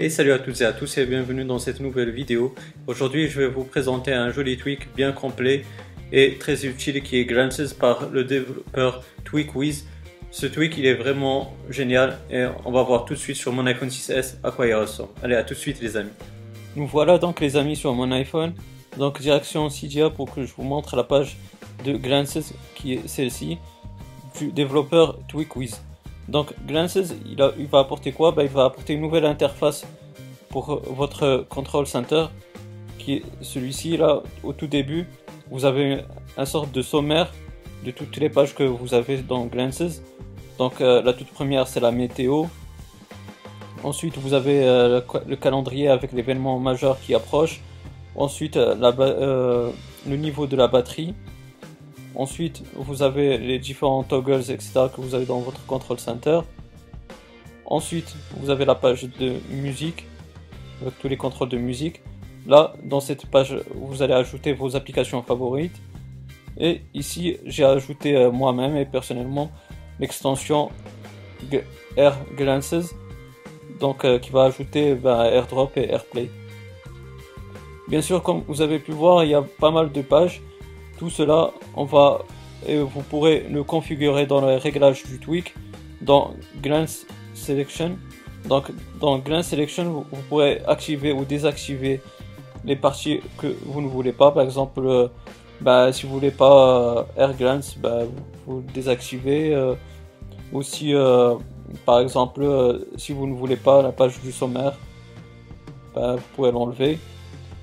Et salut à toutes et à tous et bienvenue dans cette nouvelle vidéo. Aujourd'hui je vais vous présenter un joli tweak bien complet et très utile qui est granted par le développeur TweakWiz. Ce tweak il est vraiment génial et on va voir tout de suite sur mon iPhone 6s à quoi il ressemble. Allez à tout de suite les amis. Nous voilà donc les amis sur mon iPhone. Donc direction Cydia pour que je vous montre la page de Glances qui est celle-ci du développeur TweakWiz. Donc Glances, il, va apporter quoi? Bah, Il va apporter une nouvelle interface pour votre control center, qui est celui-ci là au tout début. Vous avez un sorte de sommaire de toutes les pages que vous avez dans Glances. Donc euh, la toute première c'est la météo. Ensuite vous avez euh, le, calendrier avec l'événement majeur qui approche. Ensuite euh, euh, le niveau de la batterie. Ensuite, vous avez les différents toggles, etc. que vous avez dans votre control center. Ensuite, vous avez la page de musique, avec tous les contrôles de musique. Là, dans cette page, vous allez ajouter vos applications favorites. Et ici, j'ai ajouté euh, moi-même et personnellement l'extension Air Glances, donc euh, qui va ajouter ben, AirDrop et AirPlay. Bien sûr, comme vous avez pu voir, il y a pas mal de pages tout cela, on va et vous pourrez le configurer dans les réglages du tweak dans Glance Selection. Donc dans Glance Selection, vous, pourrez activer ou désactiver les parties que vous ne voulez pas. Par exemple, euh, bah, si vous voulez pas euh, Air Glance, bah, vous, désactivez. Euh, aussi, par exemple, si vous ne voulez pas la page du sommaire, bah, vous pouvez l'enlever.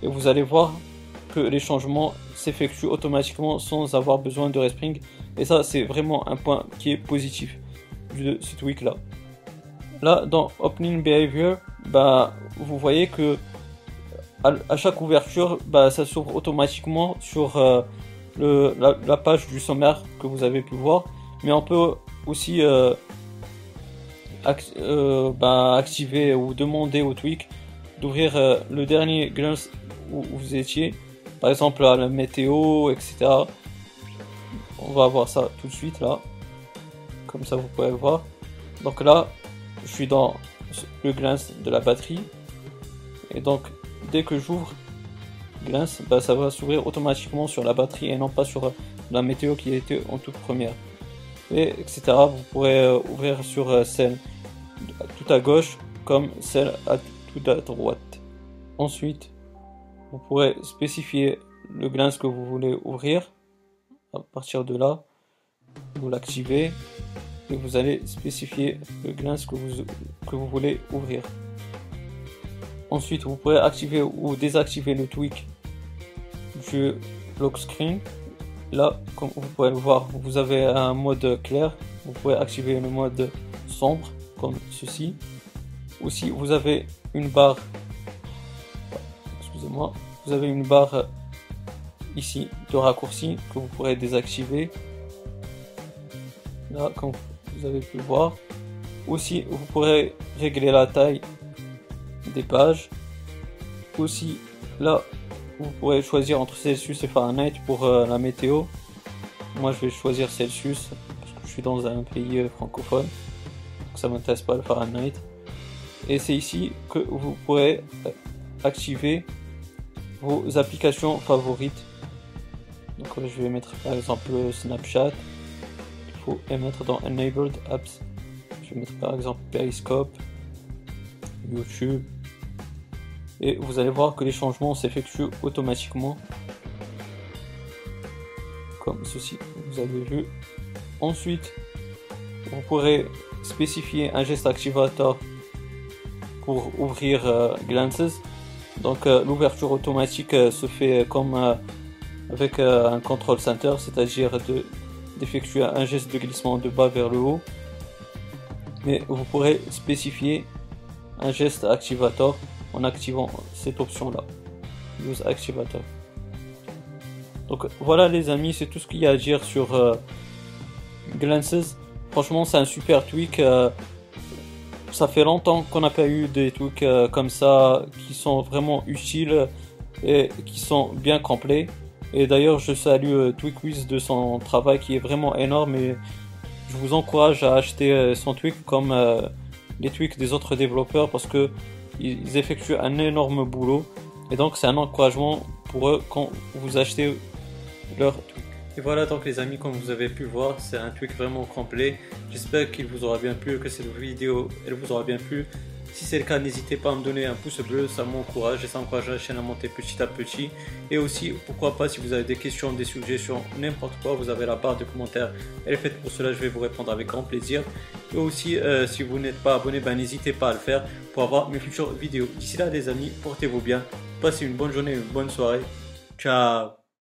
Et vous allez voir que les changements s'effectue automatiquement sans avoir besoin de respring. Et ça, c'est vraiment un point qui est positif de ce tweak là. Là, dans Opening Behavior, bah, vous voyez que à, chaque ouverture, bah, ça s'ouvre automatiquement sur euh, le, la, page du sommaire que vous avez pu voir. Mais on peut aussi euh, euh, bah, activer ou demander au tweak d'ouvrir le dernier glance où vous étiez par exemple la météo, etc. On va voir ça tout de suite là. Comme ça vous pouvez voir. Donc là, je suis dans le glance de la batterie. Et donc dès que j'ouvre glance, bah, ça va s'ouvrir automatiquement sur la batterie et non pas sur la météo qui était en toute première. Et etc. Vous pourrez euh, ouvrir sur euh, celle tout à gauche comme celle à tout à droite. Ensuite, vous pourrez spécifier le glance que vous voulez ouvrir. À partir de là, vous l'activez et vous allez spécifier le glance que vous, que vous voulez ouvrir. Ensuite, vous pourrez activer ou désactiver le tweak du lock screen. Là, comme vous pouvez le voir, vous avez un mode clair. Vous pouvez activer le mode sombre comme ceci. Aussi, vous avez une barre excusez-moi, vous avez une barre ici de raccourci que vous pourrez désactiver. Là, comme vous avez pu voir. Aussi, vous pourrez régler la taille des pages. Aussi, là, vous pourrez choisir entre Celsius et Fahrenheit pour euh, la météo. Moi, je vais choisir Celsius parce que je suis dans un pays euh, francophone. Donc ça m'intéresse pas le Fahrenheit. Et c'est ici que vous pourrez euh, activer vos applications favorites. Donc je vais mettre par exemple Snapchat. Il faut mettre dans Enabled Apps. Je vais mettre par exemple Periscope, YouTube. Et vous allez voir que les changements s'effectuent automatiquement. Comme ceci, vous avez vu. Ensuite, vous pourrez spécifier un geste activateur pour ouvrir euh, Glances. Donc euh, l'ouverture automatique euh, se fait comme euh, avec un control center, c'est-à-dire d'effectuer un geste de glissement de bas vers le haut. Mais vous pourrez spécifier un geste activator en activant cette option-là. Use Activator. Donc voilà les amis, c'est tout ce qu'il y a à dire sur Glances. Franchement c'est un super tweak ça fait longtemps qu'on n'a pas eu des trucs euh, comme ça qui sont vraiment utiles et qui sont bien complets. Et d'ailleurs, je salue euh, de son travail qui est vraiment énorme et je vous encourage à acheter euh, son tweak comme les tweaks des autres développeurs parce que ils effectuent un énorme boulot et donc c'est un encouragement pour eux quand vous achetez leur tweak. Et voilà donc les amis comme vous avez pu voir c'est un tweak vraiment complet. J'espère qu'il vous aura bien plu, que cette vidéo elle vous aura bien plu. Si c'est le cas, n'hésitez pas à me donner un pouce bleu, ça m'encourage et ça encourage la chaîne à monter petit à petit. Et aussi, pourquoi pas, si vous avez des questions, des suggestions, n'importe quoi, vous avez la barre de commentaires, elle est faite pour cela, je vais vous répondre avec grand plaisir. Et aussi, euh, si vous n'êtes pas abonné, ben, n'hésitez pas à le faire pour avoir mes futures vidéos. D'ici là, les amis, portez-vous bien, passez une bonne journée, une bonne soirée. Ciao